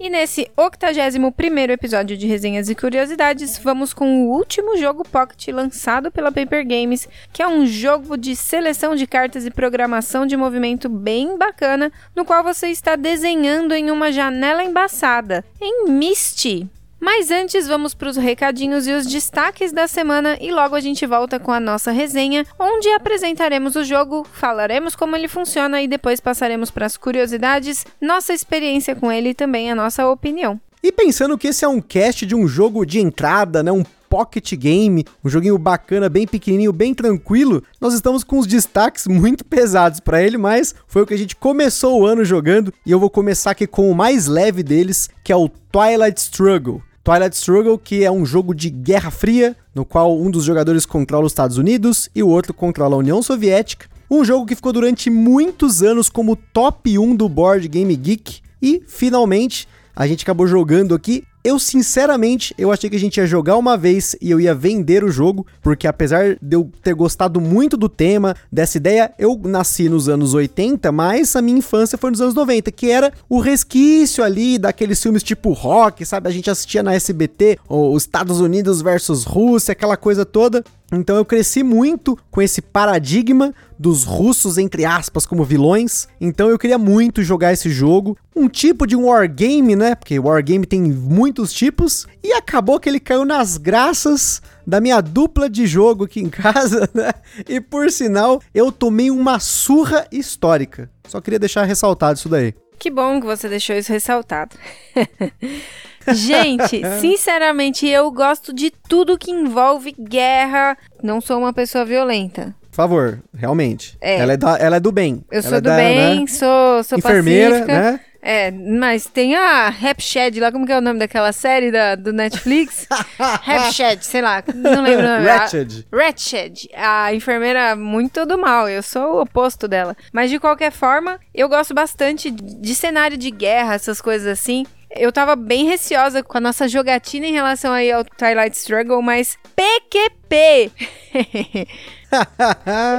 E nesse 81 episódio de Resenhas e Curiosidades, vamos com o último jogo Pocket lançado pela Paper Games, que é um jogo de seleção de cartas e programação de movimento bem bacana, no qual você está desenhando em uma janela embaçada, em Misty. Mas antes, vamos para os recadinhos e os destaques da semana e logo a gente volta com a nossa resenha, onde apresentaremos o jogo, falaremos como ele funciona e depois passaremos para as curiosidades, nossa experiência com ele e também a nossa opinião. E pensando que esse é um cast de um jogo de entrada, né, um pocket game, um joguinho bacana, bem pequenininho, bem tranquilo, nós estamos com os destaques muito pesados para ele, mas foi o que a gente começou o ano jogando e eu vou começar aqui com o mais leve deles, que é o Twilight Struggle. Twilight Struggle, que é um jogo de Guerra Fria, no qual um dos jogadores controla os Estados Unidos e o outro controla a União Soviética. Um jogo que ficou durante muitos anos como top 1 do Board Game Geek e finalmente a gente acabou jogando aqui eu, sinceramente, eu achei que a gente ia jogar uma vez e eu ia vender o jogo, porque apesar de eu ter gostado muito do tema, dessa ideia, eu nasci nos anos 80, mas a minha infância foi nos anos 90, que era o resquício ali daqueles filmes tipo rock, sabe? A gente assistia na SBT, os Estados Unidos versus Rússia, aquela coisa toda. Então eu cresci muito com esse paradigma dos russos, entre aspas, como vilões. Então eu queria muito jogar esse jogo. Um tipo de wargame, né? Porque wargame tem muitos tipos. E acabou que ele caiu nas graças da minha dupla de jogo aqui em casa, né? E por sinal, eu tomei uma surra histórica. Só queria deixar ressaltado isso daí. Que bom que você deixou isso ressaltado. Gente, sinceramente, eu gosto de tudo que envolve guerra. Não sou uma pessoa violenta. Por favor, realmente. É. Ela, é da, ela é do bem. Eu ela sou é do da, bem, né? sou, sou Enfermeira, pacífica. né? É, mas tem a Rapshed lá, como que é o nome daquela série da, do Netflix? Rapshed, sei lá, não lembro o nome. Ratched. A, Ratched, a enfermeira muito do mal, eu sou o oposto dela. Mas de qualquer forma, eu gosto bastante de cenário de guerra, essas coisas assim. Eu tava bem receosa com a nossa jogatina em relação aí ao Twilight Struggle, mas PQP!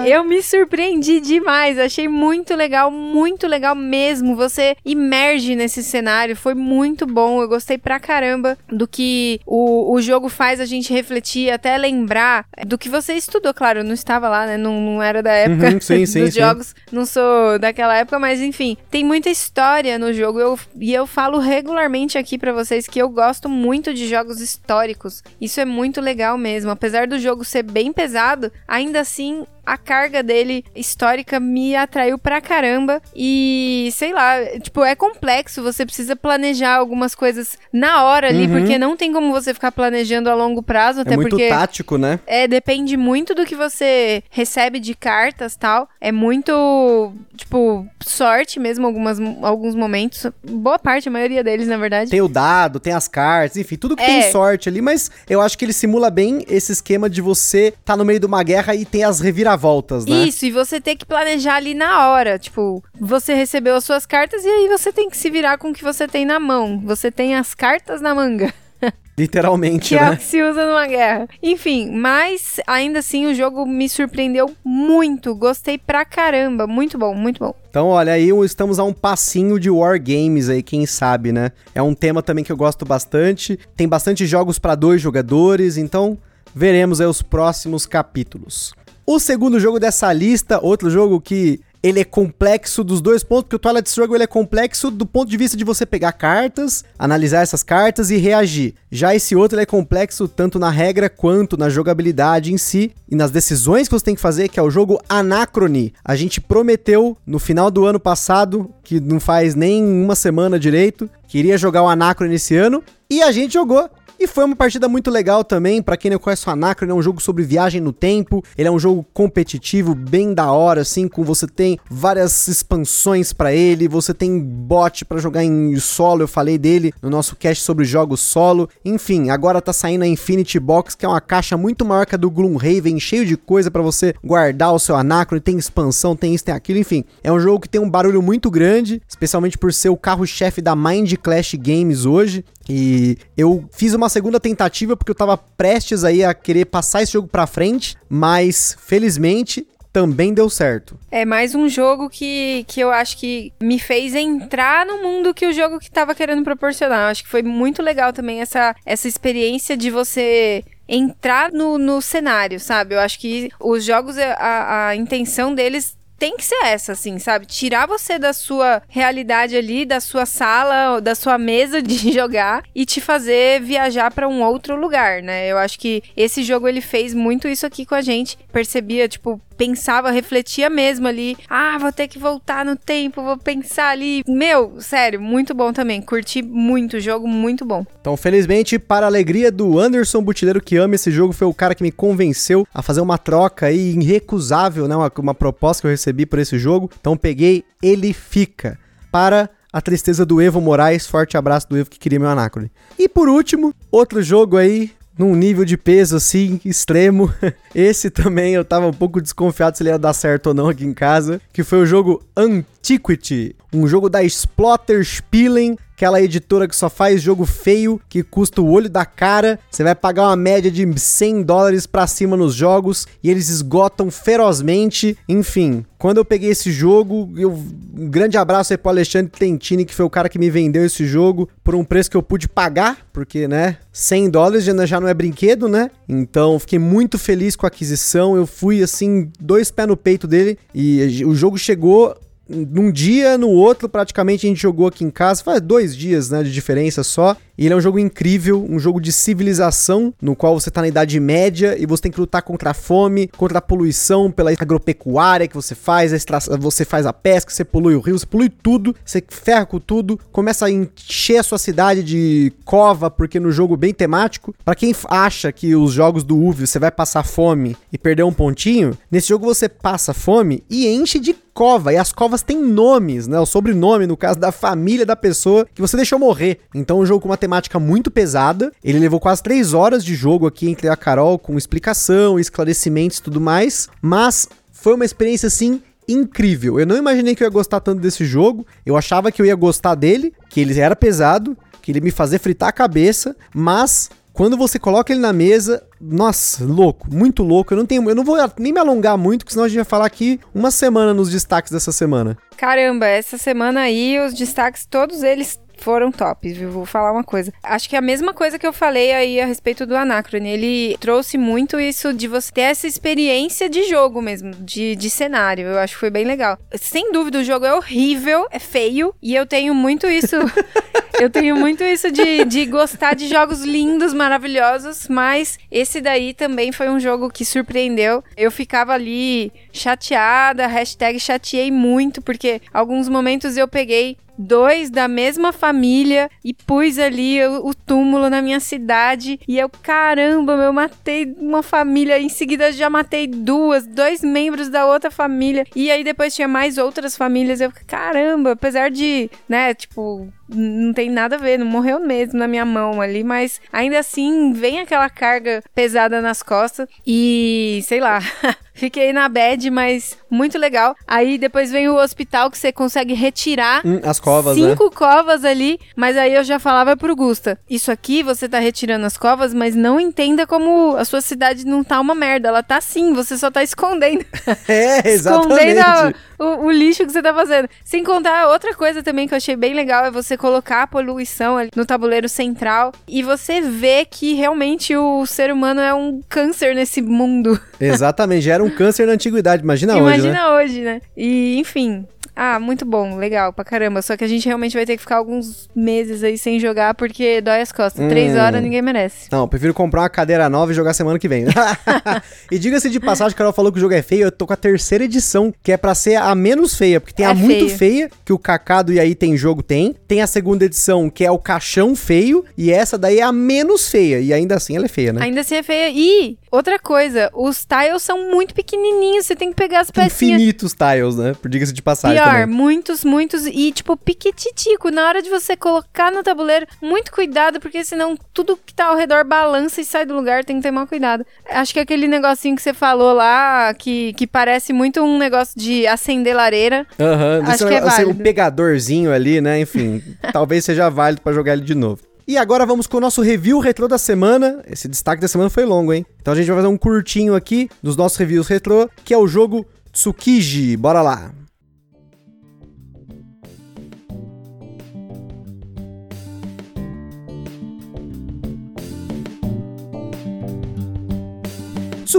eu me surpreendi demais, achei muito legal, muito legal mesmo. Você imerge nesse cenário, foi muito bom. Eu gostei pra caramba do que o, o jogo faz a gente refletir, até lembrar do que você estudou. Claro, eu não estava lá, né? Não, não era da época Uhum, sim, dos sim. jogos, não sou daquela época, mas enfim, tem muita história no jogo. Eu, e eu falo regularmente aqui pra vocês que eu gosto muito de jogos históricos. Isso é muito legal mesmo. Apesar do jogo ser bem pesado, ainda assim a carga dele histórica me atraiu pra caramba. E sei lá, tipo, é complexo, você precisa planejar algumas coisas na hora ali, Uhum. porque não tem como você ficar planejando a longo prazo, até É muito porque tático, né? é, depende muito do que você recebe de cartas tal. É muito, tipo, sorte mesmo, algumas, alguns momentos. Boa parte, a maioria deles, na verdade. Tem o dado, tem as cartas, enfim, tudo que É. tem sorte ali, mas eu acho que ele simula bem esse esquema de você tá no meio de uma guerra e tem as reviravoltas, né? Isso, e você tem que planejar ali na hora. Tipo, você recebeu as suas cartas e aí você tem que se virar com o que você tem na mão. Você tem as cartas na manga. Literalmente, Que é o né? que se usa numa guerra. Enfim, mas ainda assim o jogo me surpreendeu muito. Gostei pra caramba. Muito bom, muito bom. Então, olha aí, estamos a um passinho de War Games aí, quem sabe, né? É um tema também que eu gosto bastante. Tem bastante jogos para dois jogadores, então veremos aí os próximos capítulos. O segundo jogo dessa lista, outro jogo que ele é complexo dos dois pontos, porque o Twilight Struggle ele é complexo do ponto de vista de você pegar cartas, analisar essas cartas e reagir. Já esse outro é complexo tanto na regra quanto na jogabilidade em si e nas decisões que você tem que fazer, que é o jogo Anacrony. A gente prometeu no final do ano passado, que não faz nem uma semana direito, que iria jogar o Anacrony esse ano, e a gente jogou. E foi uma partida muito legal também, para quem não conhece o Anacron, é um jogo sobre viagem no tempo, ele é um jogo competitivo, bem da hora, assim, com você tem várias expansões para ele, você tem bot para jogar em solo, eu falei dele no nosso cast sobre jogos solo. Enfim, agora tá saindo a Infinity Box, que é uma caixa muito maior que a do Gloomhaven, cheio de coisa para você guardar o seu Anacron, tem expansão, tem isso, tem aquilo, enfim. É um jogo que tem um barulho muito grande, especialmente por ser o carro-chefe da Mind Clash Games hoje. E eu fiz uma segunda tentativa porque eu tava prestes aí a querer passar esse jogo pra frente, mas felizmente também deu certo. É mais um jogo que, que eu acho que me fez entrar no mundo que o jogo que tava querendo proporcionar. Eu acho que foi muito legal também essa, essa experiência de você entrar no, no cenário, sabe? Eu acho que os jogos, a, a intenção deles tem que ser essa, assim, sabe? Tirar você da sua realidade ali, da sua sala, da sua mesa de jogar e te fazer viajar para um outro lugar, né? Eu acho que esse jogo ele fez muito isso aqui com a gente. Percebia, tipo, pensava, refletia mesmo ali. Ah, vou ter que voltar no tempo, vou pensar ali. Meu, sério, muito bom também. Curti muito o jogo, muito bom. Então, felizmente, para a alegria do Anderson Butileiro, que ama esse jogo, foi o cara que me convenceu a fazer uma troca aí irrecusável, né? Uma, uma proposta que eu recebi por esse jogo. Então, peguei Ele Fica. Para a tristeza do Evo Moraes. Forte abraço do Evo que queria meu anacrone. E por último, outro jogo aí num nível de peso assim extremo. Esse também eu tava um pouco desconfiado se ele ia dar certo ou não aqui em casa, que foi o jogo Antiquity, um jogo da Splotter Spielen, aquela editora que só faz jogo feio, que custa o olho da cara. Você vai pagar uma média de 100 dólares pra cima nos jogos e eles esgotam ferozmente. Enfim, quando eu peguei esse jogo, eu, um grande abraço aí pro Alexandre Tentini, que foi o cara que me vendeu esse jogo por um preço que eu pude pagar, porque, né, 100 dólares já não é brinquedo, né? Então, fiquei muito feliz com a aquisição. Eu fui, assim, dois pés no peito dele e o jogo chegou num dia, no outro, praticamente a gente jogou aqui em casa, faz dois dias, né, de diferença só. E ele é um jogo incrível, um jogo de civilização, no qual você tá na Idade Média e você tem que lutar contra a fome, contra a poluição, pela agropecuária que você faz, a você faz a pesca, você polui o rio, você polui tudo, você ferra com tudo, começa a encher a sua cidade de cova, porque no jogo bem temático, para quem acha que os jogos do UV você vai passar fome e perder um pontinho, nesse jogo você passa fome e enche de cova, e as covas têm nomes, né? O sobrenome, no caso da família da pessoa que você deixou morrer. Então, um jogo com uma temática muito pesada. Ele levou quase três horas de jogo aqui entre a Carol, com explicação, esclarecimentos e tudo mais. Mas foi uma experiência assim incrível. Eu não imaginei que eu ia gostar tanto desse jogo. Eu achava que eu ia gostar dele, que ele era pesado, que ele me fazer fritar a cabeça, mas quando você coloca ele na mesa, nossa, louco, muito louco. Eu não tenho, eu não vou nem me alongar muito, porque senão a gente vai falar aqui uma semana nos destaques dessa semana. Caramba, essa semana aí os destaques todos eles foram tops, viu? Vou falar uma coisa. Acho que é a mesma coisa que eu falei aí a respeito do Anacrone. Ele trouxe muito isso de você ter essa experiência de jogo mesmo, de, de cenário. Eu acho que foi bem legal. Sem dúvida, o jogo é horrível, é feio, e eu tenho muito isso. eu tenho muito isso de, de gostar de jogos lindos, maravilhosos, mas esse daí também foi um jogo que surpreendeu. Eu ficava ali chateada, hashtag chateei muito, porque alguns momentos eu peguei dois da mesma família e pus ali o, o, túmulo na minha cidade. E eu, caramba, eu matei uma família. Em seguida já matei duas, dois membros da outra família. E aí depois tinha mais outras famílias. Eu, caramba, apesar de, né, tipo, não tem nada a ver, não morreu mesmo na minha mão ali, mas ainda assim vem aquela carga pesada nas costas e sei lá. Fiquei na bad, mas muito legal. Aí depois vem o hospital que você consegue retirar hum, as covas, né? cinco né? covas ali, mas aí eu já falava pro Gusta, isso aqui você tá retirando as covas, mas não entenda como a sua cidade não tá uma merda, ela tá sim, você só tá escondendo. É, exatamente. escondendo o, o, lixo que você tá fazendo. Sem contar outra coisa também que eu achei bem legal é você colocar a poluição ali no tabuleiro central e você vê que realmente o ser humano é um câncer nesse mundo. Exatamente, já era um câncer na antiguidade, imagina, imagina hoje, né? hoje, né? E, enfim, Ah, muito bom, legal pra caramba. Só que a gente realmente vai ter que ficar alguns meses aí sem jogar porque dói as costas. Três Hum. horas ninguém merece. Não, prefiro comprar uma cadeira nova e jogar semana que vem. e diga-se de passagem, a Carol falou que o jogo é feio, eu tô com a terceira edição, que é pra ser a menos feia, porque tem É a muito feio. feia, que o Cacado e aí tem jogo tem. Tem a segunda edição, que é o caixão feio, e essa daí é a menos feia, e ainda assim ela é feia, né? Ainda assim é feia. E outra coisa, os tiles são muito pequenininhos, você tem que pegar as pecinhas. Infinitos tiles, né? Por diga-se de passagem Pior, também. muitos, muitos. E, tipo, piquititico. Na hora de você colocar no tabuleiro, muito cuidado, porque senão tudo que tá ao redor balança e sai do lugar, tem que ter mal cuidado. Acho que aquele negocinho que você falou lá, que, que parece muito um negócio de acender lareira. Aham, Acho esse que é negócio- um válido. pegadorzinho ali, né? Enfim, talvez seja válido pra jogar ele de novo. E agora vamos com o nosso review retrô da semana. Esse destaque da semana foi longo, hein? Então a gente vai fazer um curtinho aqui dos nossos reviews retrô, que é o jogo Tsukiji. Bora lá.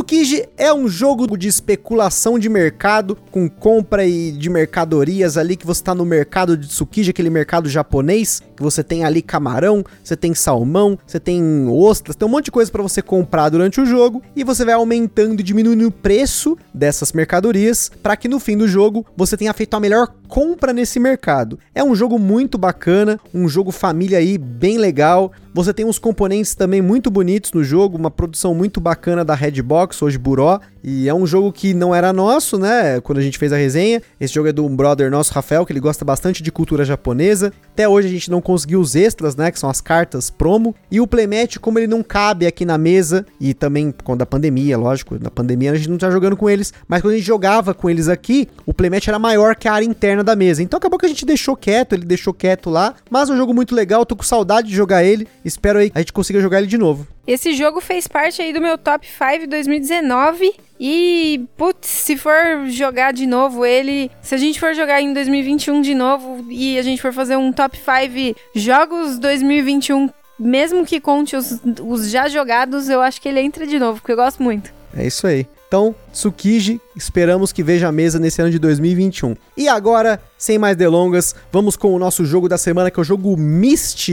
Tsukiji é um jogo de especulação de mercado, com compra e de mercadorias ali, que você tá no mercado de Tsukiji, aquele mercado japonês, que você tem ali camarão, você tem salmão, você tem ostras, tem um monte de coisa para você comprar durante o jogo, e você vai aumentando e diminuindo o preço dessas mercadorias, para que no fim do jogo você tenha feito a melhor compra nesse mercado. É um jogo muito bacana, um jogo família aí bem legal. Você tem uns componentes também muito bonitos no jogo, uma produção muito bacana da Redbox, hoje Buró, e é um jogo que não era nosso, né? Quando a gente fez a resenha. Esse jogo é de um brother nosso, Rafael, que ele gosta bastante de cultura japonesa. Até hoje a gente não conseguiu os extras, né? Que são as cartas promo. E o Playmatch, como ele não cabe aqui na mesa, e também por conta da pandemia, lógico, na pandemia a gente não tá jogando com eles, mas quando a gente jogava com eles aqui, o Playmatch era maior que a área interna da mesa. Então acabou que a gente deixou quieto, ele deixou quieto lá. Mas é um jogo muito legal, tô com saudade de jogar ele. Espero aí que a gente consiga jogar ele de novo. Esse jogo fez parte aí do meu top 5 2019. E, putz, se for jogar de novo ele. Se a gente for jogar em 2021 de novo e a gente for fazer um top 5 jogos 2021, mesmo que conte os, os já jogados, eu acho que ele entra de novo, porque eu gosto muito. É isso aí. Então, Tsukiji, esperamos que veja a mesa nesse ano de 2021. E agora, sem mais delongas, vamos com o nosso jogo da semana, que é o jogo Myst.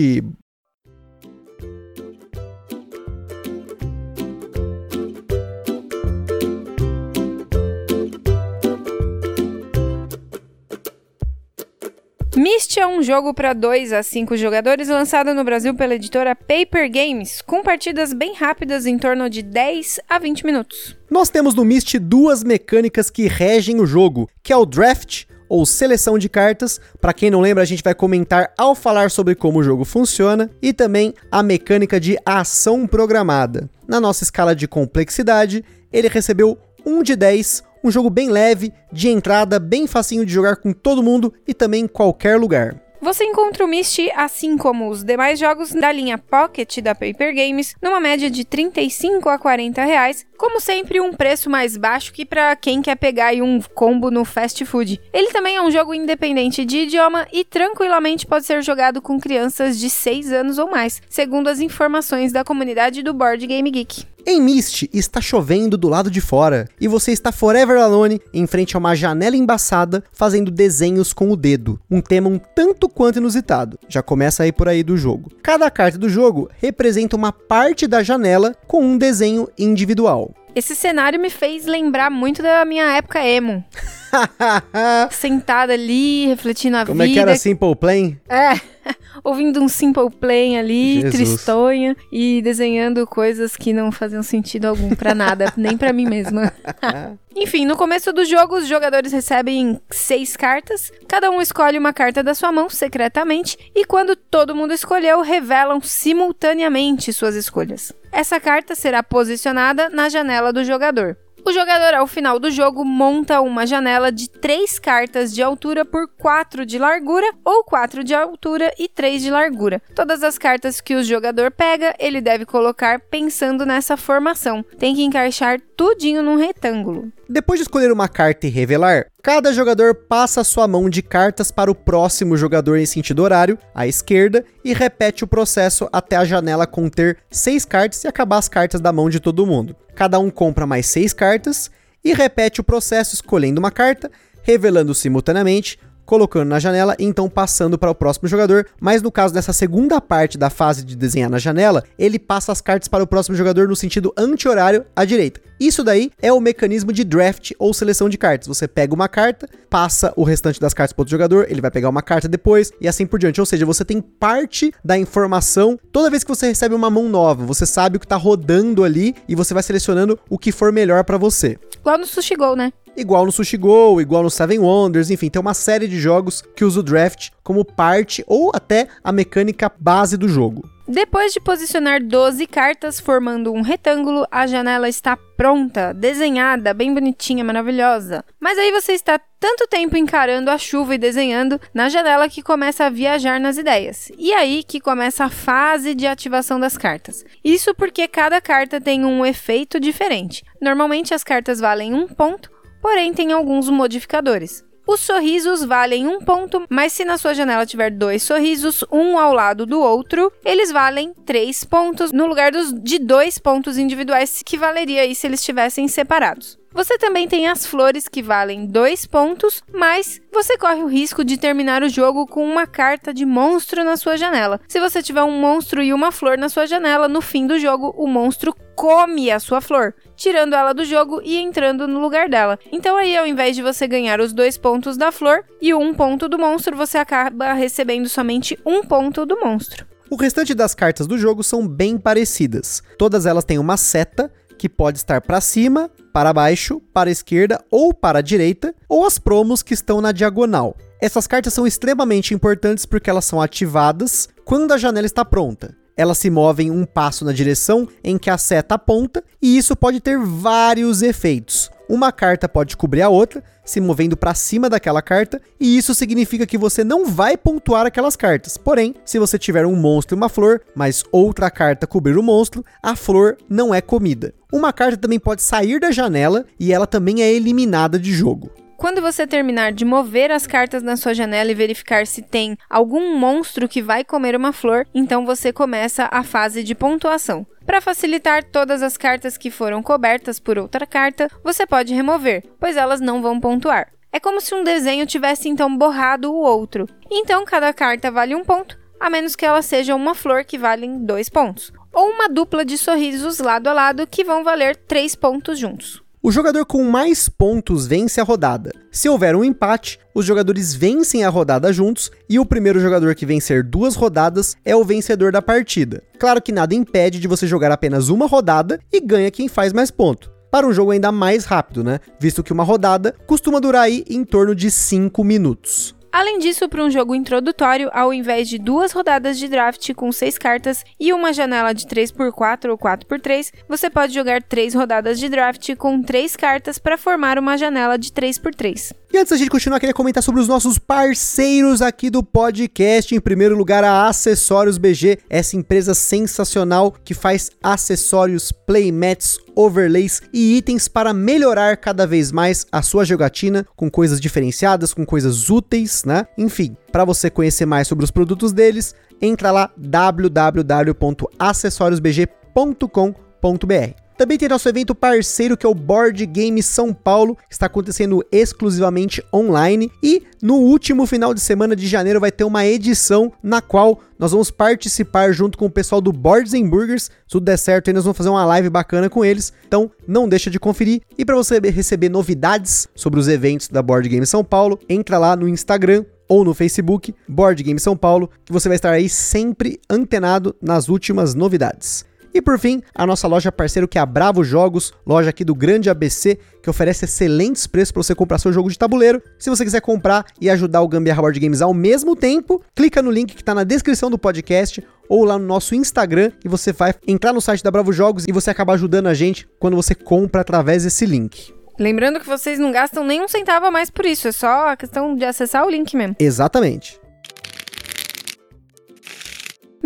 Myst é um jogo para 2 a 5 jogadores lançado no Brasil pela editora Paper Games, com partidas bem rápidas em torno de 10 a 20 minutos. Nós temos no Myst duas mecânicas que regem o jogo, que é o draft, ou seleção de cartas. Para quem não lembra, a gente vai comentar ao falar sobre como o jogo funciona, e também a mecânica de ação programada. Na nossa escala de complexidade, ele recebeu 1 de 10, um jogo bem leve, de entrada, bem facinho de jogar com todo mundo e também em qualquer lugar. Você encontra o Myst, assim como os demais jogos da linha Pocket da Paper Games, numa média de 35 a 40 reais, como sempre um preço mais baixo que para quem quer pegar um combo no fast food. Ele também é um jogo independente de idioma e tranquilamente pode ser jogado com crianças de 6 anos ou mais, segundo as informações da comunidade do Board Game Geek. Em Myst, está chovendo do lado de fora e você está forever alone em frente a uma janela embaçada fazendo desenhos com o dedo. Um tema um tanto quanto inusitado. Já começa aí por aí do jogo. Cada carta do jogo representa uma parte da janela com um desenho individual. Esse cenário me fez lembrar muito da minha época emo. Sentada ali, refletindo a Como vida. é que era Simple Plan? É, ouvindo um Simple Plan ali, Jesus. tristonha, e desenhando coisas que não faziam sentido algum pra nada, nem pra mim mesma. Enfim, no começo do jogo, os jogadores recebem seis cartas, cada um escolhe uma carta da sua mão secretamente, e quando todo mundo escolheu, revelam simultaneamente suas escolhas. Essa carta será posicionada na janela do jogador. O jogador, ao final do jogo, monta uma janela de 3 cartas de altura por 4 de largura, ou 4 de altura e 3 de largura. Todas as cartas que o jogador pega, ele deve colocar pensando nessa formação. Tem que encaixar tudinho num retângulo. Depois de escolher uma carta e revelar, cada jogador passa sua mão de cartas para o próximo jogador em sentido horário, à esquerda, e repete o processo até a janela conter seis cartas e acabar as cartas da mão de todo mundo. Cada um compra mais seis cartas e repete o processo escolhendo uma carta, revelando simultaneamente colocando na janela e então passando para o próximo jogador. Mas no caso dessa segunda parte da fase de desenhar na janela, ele passa as cartas para o próximo jogador no sentido anti-horário à direita. Isso daí é o mecanismo de draft ou seleção de cartas. Você pega uma carta, passa o restante das cartas para outro jogador, ele vai pegar uma carta depois e assim por diante. Ou seja, você tem parte da informação toda vez que você recebe uma mão nova. Você sabe o que está rodando ali e você vai selecionando o que for melhor para você. Igual no Sushi Go, né? Igual no Sushi Go, igual no Seven Wonders, enfim, tem uma série de jogos que usa o draft como parte ou até a mecânica base do jogo. Depois de posicionar 12 cartas formando um retângulo, a janela está pronta, desenhada, bem bonitinha, maravilhosa. Mas aí você está tanto tempo encarando a chuva e desenhando na janela que começa a viajar nas ideias. E aí que começa a fase de ativação das cartas. Isso porque cada carta tem um efeito diferente. Normalmente as cartas valem um ponto, porém tem alguns modificadores. Os sorrisos valem um ponto, mas se na sua janela tiver dois sorrisos, um ao lado do outro, eles valem três pontos, no lugar dos, de dois pontos individuais que valeria aí se eles estivessem separados. Você também tem as flores que valem dois pontos, mas você corre o risco de terminar o jogo com uma carta de monstro na sua janela. Se você tiver um monstro e uma flor na sua janela, no fim do jogo o monstro come a sua flor, tirando ela do jogo e entrando no lugar dela. Então aí, ao invés de você ganhar os dois pontos da flor e um ponto do monstro, você acaba recebendo somente um ponto do monstro. O restante das cartas do jogo são bem parecidas. Todas elas têm uma seta que pode estar para cima, para baixo, para a esquerda ou para a direita, ou as promos que estão na diagonal. Essas cartas são extremamente importantes porque elas são ativadas quando a janela está pronta elas se movem um passo na direção em que a seta aponta, e isso pode ter vários efeitos. Uma carta pode cobrir a outra, se movendo para cima daquela carta, e isso significa que você não vai pontuar aquelas cartas. Porém, se você tiver um monstro e uma flor, mas outra carta cobrir o monstro, a flor não é comida. Uma carta também pode sair da janela e ela também é eliminada de jogo. Quando você terminar de mover as cartas na sua janela e verificar se tem algum monstro que vai comer uma flor, então você começa a fase de pontuação. Para facilitar todas as cartas que foram cobertas por outra carta, você pode remover, pois elas não vão pontuar. É como se um desenho tivesse então borrado o outro. Então cada carta vale um ponto, a menos que ela seja uma flor que vale dois pontos, ou uma dupla de sorrisos lado a lado que vão valer três pontos juntos. O jogador com mais pontos vence a rodada. Se houver um empate, os jogadores vencem a rodada juntos e o primeiro jogador que vencer duas rodadas é o vencedor da partida. Claro que nada impede de você jogar apenas uma rodada e ganha quem faz mais ponto. Para um jogo ainda mais rápido, né? Visto que uma rodada costuma durar aí em torno de 5 minutos. Além disso, para um jogo introdutório, ao invés de duas rodadas de draft com seis cartas e uma janela de 3x4 ou 4x3, você pode jogar três rodadas de draft com três cartas para formar uma janela de 3x3. E antes da gente continuar, queria comentar sobre os nossos parceiros aqui do podcast. Em primeiro lugar, a Acessórios BG, essa empresa sensacional que faz acessórios, playmats, overlays e itens para melhorar cada vez mais a sua jogatina com coisas diferenciadas, com coisas úteis, né? Enfim, para você conhecer mais sobre os produtos deles, entra lá www.acessoriosbg.com.br. Também tem nosso evento parceiro que é o Board Game São Paulo, que está acontecendo exclusivamente online. E no último final de semana de janeiro vai ter uma edição na qual nós vamos participar junto com o pessoal do Boards and Burgers. Se tudo der certo, aí nós vamos fazer uma live bacana com eles. Então não deixa de conferir. E para você receber novidades sobre os eventos da Board Game São Paulo, entra lá no Instagram ou no Facebook Board Game São Paulo, que você vai estar aí sempre antenado nas últimas novidades. E por fim, a nossa loja parceiro que é a Bravo Jogos, loja aqui do Grande ABC, que oferece excelentes preços para você comprar seu jogo de tabuleiro. Se você quiser comprar e ajudar o Gambiarra Board Games ao mesmo tempo, clica no link que está na descrição do podcast ou lá no nosso Instagram e você vai entrar no site da Bravo Jogos e você acaba ajudando a gente quando você compra através desse link. Lembrando que vocês não gastam nem um centavo a mais por isso, é só a questão de acessar o link mesmo. Exatamente.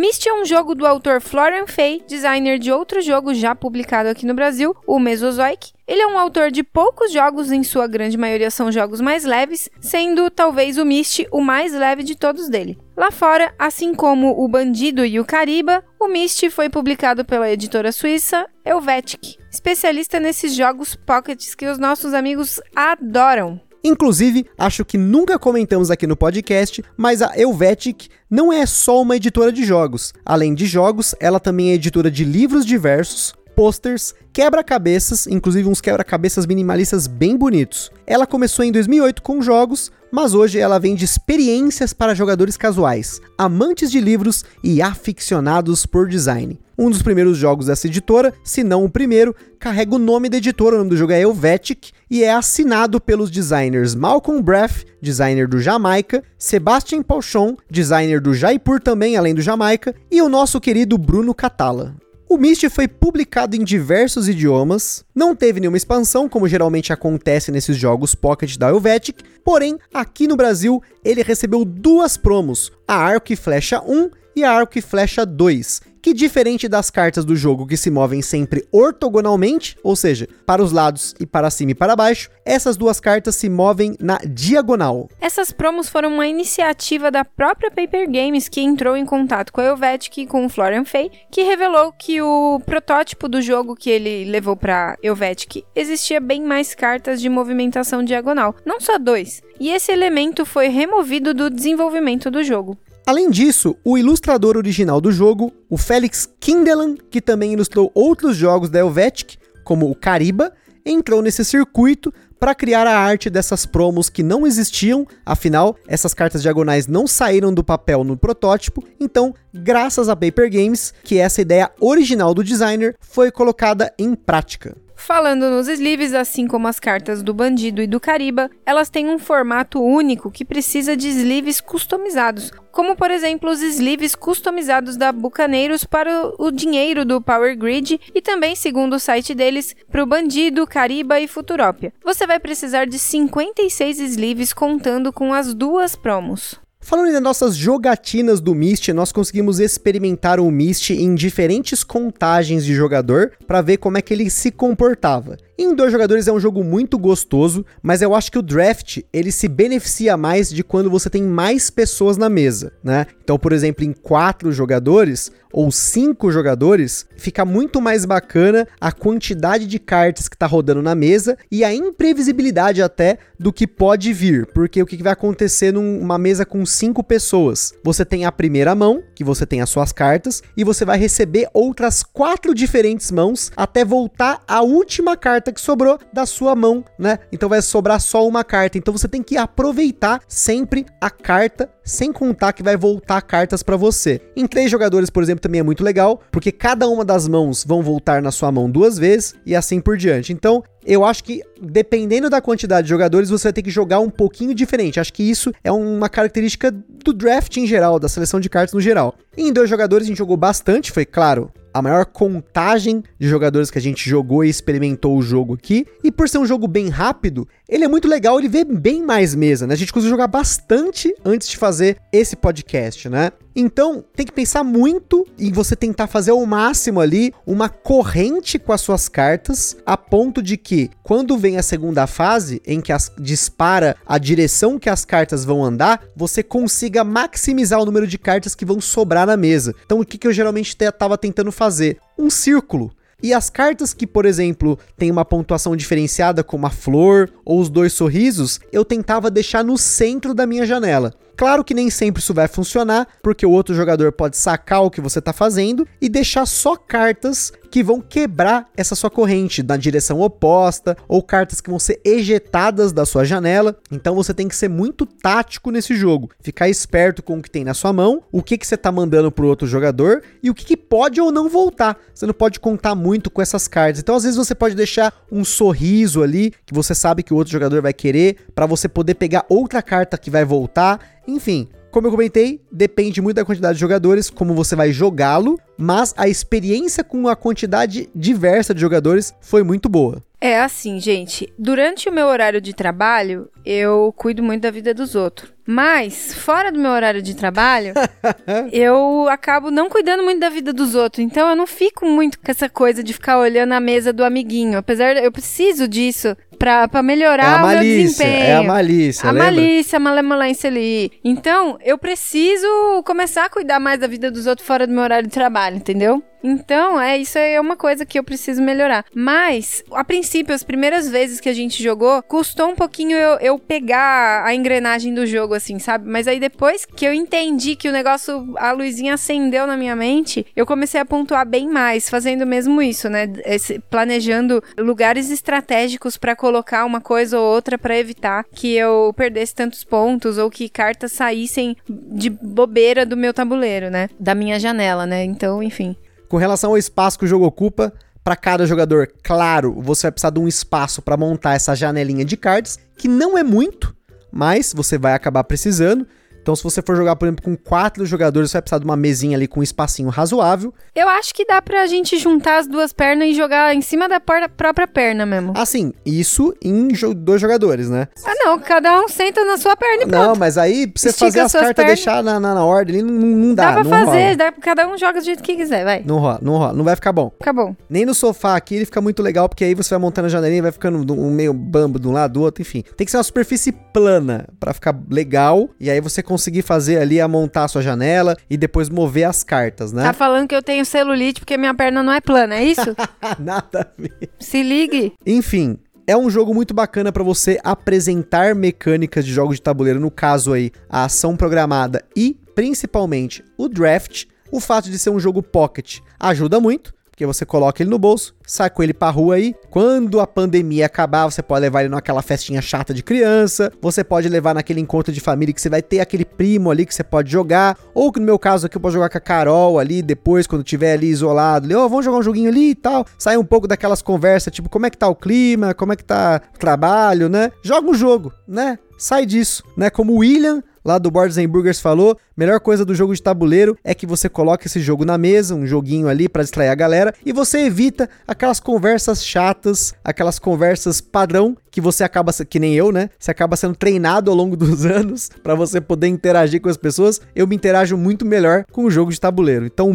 Myst é um jogo do autor Florian Fay, designer de outro jogo já publicado aqui no Brasil, o Mesozoic. Ele é um autor de poucos jogos, em sua grande maioria são jogos mais leves, sendo talvez o Myst o mais leve de todos dele. Lá fora, assim como o Bandido e o Cariba, o Myst foi publicado pela editora suíça Helvetic, especialista nesses jogos pockets que os nossos amigos adoram. Inclusive, acho que nunca comentamos aqui no podcast, mas a Helvetic não é só uma editora de jogos. Além de jogos, ela também é editora de livros diversos, posters, quebra-cabeças, inclusive uns quebra-cabeças minimalistas bem bonitos. Ela começou em 2008 com jogos, mas hoje ela vende experiências para jogadores casuais, amantes de livros e aficionados por design. Um dos primeiros jogos dessa editora, se não o primeiro, carrega o nome da editora, o nome do jogo é Helvetic, e é assinado pelos designers Malcolm Breath, designer do Jamaica, Sebastian Pauchon, designer do Jaipur também, além do Jamaica, e o nosso querido Bruno Catala. O Myst foi publicado em diversos idiomas, não teve nenhuma expansão, como geralmente acontece nesses jogos Pocket da Helvetic, porém, aqui no Brasil, ele recebeu duas promos, a Arco e Flecha 1 e a Arco e Flecha 2, que diferente das cartas do jogo que se movem sempre ortogonalmente, ou seja, para os lados e para cima e para baixo, essas duas cartas se movem na diagonal. Essas promos foram uma iniciativa da própria Paper Games que entrou em contato com a Helvetic e com o Florian Fay, que revelou que o protótipo do jogo que ele levou para Helvetic existia bem mais cartas de movimentação diagonal, não só dois. E esse elemento foi removido do desenvolvimento do jogo. Além disso, o ilustrador original do jogo, o Felix Kindelan, que também ilustrou outros jogos da Helvetic, como o Cariba, entrou nesse circuito para criar a arte dessas promos que não existiam, afinal, essas cartas diagonais não saíram do papel no protótipo, então, graças a Paper Games, que essa ideia original do designer foi colocada em prática. Falando nos sleeves, assim como as cartas do Bandido e do Cariba, elas têm um formato único que precisa de sleeves customizados, como por exemplo os sleeves customizados da Bucaneiros para o dinheiro do Power Grid e também, segundo o site deles, para o Bandido, Cariba e Futurópia. Você vai precisar de 56 sleeves contando com as duas promos. Falando das nossas jogatinas do Myst, nós conseguimos experimentar o Myst em diferentes contagens de jogador para ver como é que ele se comportava. Em dois jogadores é um jogo muito gostoso, mas eu acho que o draft ele se beneficia mais de quando você tem mais pessoas na mesa, né? Então, por exemplo, em quatro jogadores ou cinco jogadores, fica muito mais bacana a quantidade de cartas que está rodando na mesa e a imprevisibilidade até do que pode vir, porque o que vai acontecer numa mesa com cinco pessoas? Você tem a primeira mão, que você tem as suas cartas, e você vai receber outras quatro diferentes mãos até voltar a última carta carta que sobrou da sua mão, né? Então vai sobrar só uma carta. Então você tem que aproveitar sempre a carta, sem contar que vai voltar cartas para você. Em três jogadores, por exemplo, também é muito legal, porque cada uma das mãos vão voltar na sua mão duas vezes e assim por diante. Então, eu acho que dependendo da quantidade de jogadores, você vai ter que jogar um pouquinho diferente. Acho que isso é uma característica do draft em geral, da seleção de cartas no geral. Em dois jogadores a gente jogou bastante, foi claro, a maior contagem de jogadores que a gente jogou e experimentou o jogo aqui. E por ser um jogo bem rápido, ele é muito legal, ele vê bem mais mesa, né? A gente conseguiu jogar bastante antes de fazer esse podcast, né? Então, tem que pensar muito em você tentar fazer ao máximo ali uma corrente com as suas cartas, a ponto de que quando vem a segunda fase, em que as, dispara a direção que as cartas vão andar, você consiga maximizar o número de cartas que vão sobrar na mesa. Então, o que, que eu geralmente estava tentando fazer? Um círculo. E as cartas que, por exemplo, tem uma pontuação diferenciada, como a flor ou os dois sorrisos, eu tentava deixar no centro da minha janela. Claro que nem sempre isso vai funcionar, porque o outro jogador pode sacar o que você está fazendo e deixar só cartas que vão quebrar essa sua corrente na direção oposta, ou cartas que vão ser ejetadas da sua janela. Então você tem que ser muito tático nesse jogo, ficar esperto com o que tem na sua mão, o que, que você está mandando para o outro jogador e o que, que pode ou não voltar. Você não pode contar muito com essas cartas. Então às vezes você pode deixar um sorriso ali que você sabe que o outro jogador vai querer para você poder pegar outra carta que vai voltar. Enfim, como eu comentei, depende muito da quantidade de jogadores, como você vai jogá-lo, mas a experiência com a quantidade diversa de jogadores foi muito boa. É assim, gente. Durante o meu horário de trabalho, eu cuido muito da vida dos outros. Mas, fora do meu horário de trabalho, eu acabo não cuidando muito da vida dos outros. Então, eu não fico muito com essa coisa de ficar olhando a mesa do amiguinho. Apesar de eu preciso disso pra, pra melhorar é o malícia, meu desempenho. É a malícia, A lembra? malícia, a malemolência ali. Então, eu preciso começar a cuidar mais da vida dos outros fora do meu horário de trabalho, entendeu? Então, é isso é uma coisa que eu preciso melhorar. Mas, a princípio, as primeiras vezes que a gente jogou, custou um pouquinho eu, eu pegar a engrenagem do jogo, assim, sabe? Mas aí depois que eu entendi que o negócio, a luzinha acendeu na minha mente, eu comecei a pontuar bem mais, fazendo mesmo isso, né? Esse, planejando lugares estratégicos para colocar uma coisa ou outra para evitar que eu perdesse tantos pontos ou que cartas saíssem de bobeira do meu tabuleiro, né? Da minha janela, né? Então, enfim. Com relação ao espaço que o jogo ocupa, para cada jogador, claro, você vai precisar de um espaço para montar essa janelinha de cards, que não é muito, mas você vai acabar precisando. Então, se você for jogar, por exemplo, com quatro jogadores, você vai precisar de uma mesinha ali com um espacinho razoável. Eu acho que dá pra gente juntar as duas pernas e jogar em cima da própria perna mesmo. Assim, isso em jo dois jogadores, né? Ah, não, cada um senta na sua perna e pronto. Não, mas aí pra você Estica fazer as cartas deixar na, na, na, ordem, não, não dá. Dá pra não fazer, dá, cada um joga do jeito que quiser, vai. Não rola, não rola, não vai ficar bom. Fica bom. Nem no sofá aqui ele fica muito legal, porque aí você vai montando a janelinha e vai ficando um meio bambo de um lado do outro, enfim. Tem que ser uma superfície plana para ficar legal e aí você conseguir fazer ali a montar a sua janela e depois mover as cartas, né? Tá falando que eu tenho celulite porque minha perna não é plana, é isso? Nada a ver. Se ligue. Enfim, é um jogo muito bacana para você apresentar mecânicas de jogos de tabuleiro, no caso aí, a ação programada e principalmente o draft. O fato de ser um jogo pocket ajuda muito, porque você coloca ele no bolso, sai com ele pra rua aí. Quando a pandemia acabar, você pode levar ele naquela festinha chata de criança, você pode levar naquele encontro de família que você vai ter aquele primo ali que você pode jogar, ou que no meu caso aqui eu posso jogar com a Carol ali depois, quando tiver ali isolado, ali, oh, vamos jogar um joguinho ali e tal. Sai um pouco daquelas conversas, tipo, como é que tá o clima, como é que tá o trabalho, né? Joga um jogo, né? Sai disso, né? Como o William lá do Boards and Burgers falou, melhor coisa do jogo de tabuleiro é que você coloca esse jogo na mesa, um joguinho ali para distrair a galera, e você evita aquelas conversas chatas, aquelas conversas padrão que você acaba, que nem eu, né? Você acaba sendo treinado ao longo dos anos para você poder interagir com as pessoas. Eu me interajo muito melhor com o jogo de tabuleiro. Então, o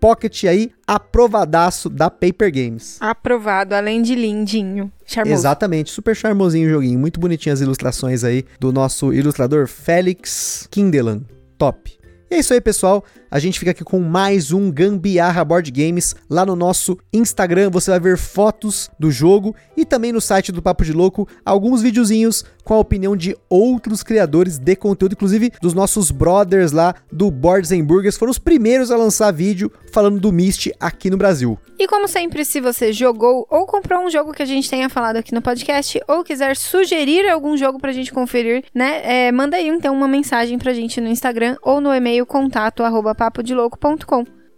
Pocket aí, aprovadaço da Paper Games. Aprovado, além de lindinho. Charmoso. Exatamente, super charmosinho o joguinho. Muito bonitinhas as ilustrações aí do nosso ilustrador Félix Kindelan. Top. E é isso aí, pessoal. A gente fica aqui com mais um Gambiarra Board Games. Lá no nosso Instagram você vai ver fotos do jogo e também no site do Papo de Louco alguns videozinhos com a opinião de outros criadores de conteúdo, inclusive dos nossos brothers lá do Boards and Burgers, foram os primeiros a lançar vídeo falando do Myst aqui no Brasil. E como sempre, se você jogou ou comprou um jogo que a gente tenha falado aqui no podcast ou quiser sugerir algum jogo pra gente conferir, né, é, manda aí então uma mensagem pra gente no Instagram ou no e-mail contato arroba.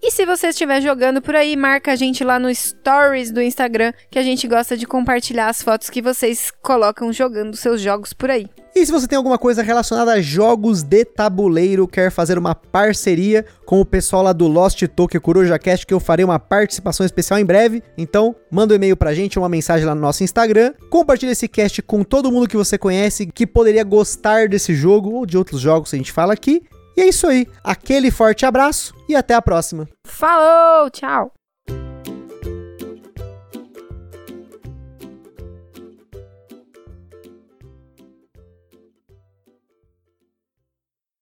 E se você estiver jogando por aí, marca a gente lá no Stories do Instagram, que a gente gosta de compartilhar as fotos que vocês colocam jogando seus jogos por aí. E se você tem alguma coisa relacionada a jogos de tabuleiro, quer fazer uma parceria com o pessoal lá do Lost Tokyo Coruja Cast, que eu farei uma participação especial em breve, então manda um e-mail pra gente, uma mensagem lá no nosso Instagram, compartilha esse cast com todo mundo que você conhece, que poderia gostar desse jogo ou de outros jogos que a gente fala aqui, e é isso aí. Aquele forte abraço e até a próxima. Falou, tchau.